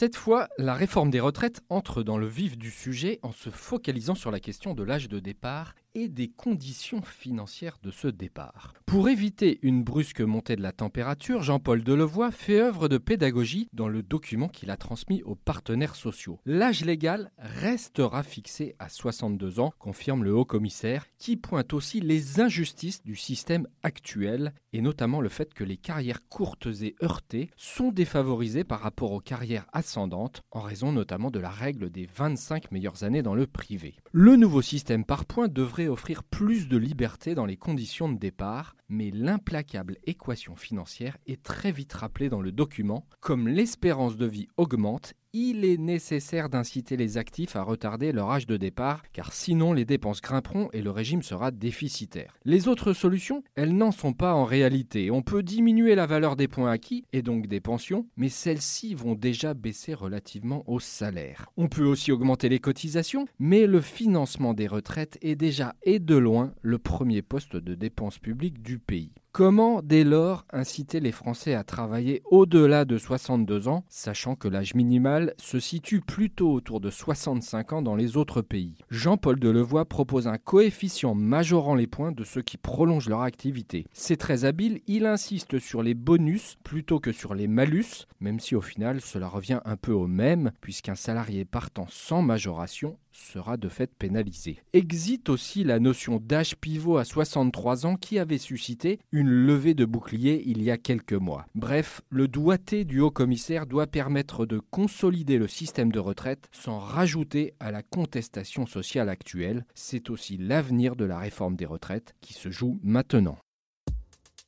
Cette fois, la réforme des retraites entre dans le vif du sujet en se focalisant sur la question de l'âge de départ des conditions financières de ce départ. Pour éviter une brusque montée de la température, Jean-Paul Delevoye fait œuvre de pédagogie dans le document qu'il a transmis aux partenaires sociaux. L'âge légal restera fixé à 62 ans, confirme le haut-commissaire, qui pointe aussi les injustices du système actuel, et notamment le fait que les carrières courtes et heurtées sont défavorisées par rapport aux carrières ascendantes, en raison notamment de la règle des 25 meilleures années dans le privé. Le nouveau système par points offrir plus de liberté dans les conditions de départ, mais l'implacable équation financière est très vite rappelée dans le document. Comme l'espérance de vie augmente, il est nécessaire d'inciter les actifs à retarder leur âge de départ, car sinon les dépenses grimperont et le régime sera déficitaire. Les autres solutions, elles n'en sont pas en réalité. On peut diminuer la valeur des points acquis, et donc des pensions, mais celles-ci vont déjà baisser relativement au salaire. On peut aussi augmenter les cotisations, mais le financement des retraites est déjà et de loin le premier poste de dépenses publiques du pays. Comment dès lors inciter les Français à travailler au-delà de 62 ans, sachant que l'âge minimal se situe plutôt autour de 65 ans dans les autres pays? Jean-Paul Delevoye propose un coefficient majorant les points de ceux qui prolongent leur activité. C'est très habile, il insiste sur les bonus plutôt que sur les malus, même si au final cela revient un peu au même, puisqu'un salarié partant sans majoration sera de fait pénalisé. Exit aussi la notion d'âge pivot à 63 ans qui avait suscité une levée de bouclier il y a quelques mois. Bref, le doigté du haut commissaire doit permettre de consolider le système de retraite sans rajouter à la contestation sociale actuelle. C'est aussi l'avenir de la réforme des retraites qui se joue maintenant.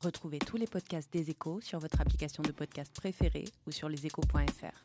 Retrouvez tous les podcasts des échos sur votre application de podcast préférée ou sur leséchos.fr.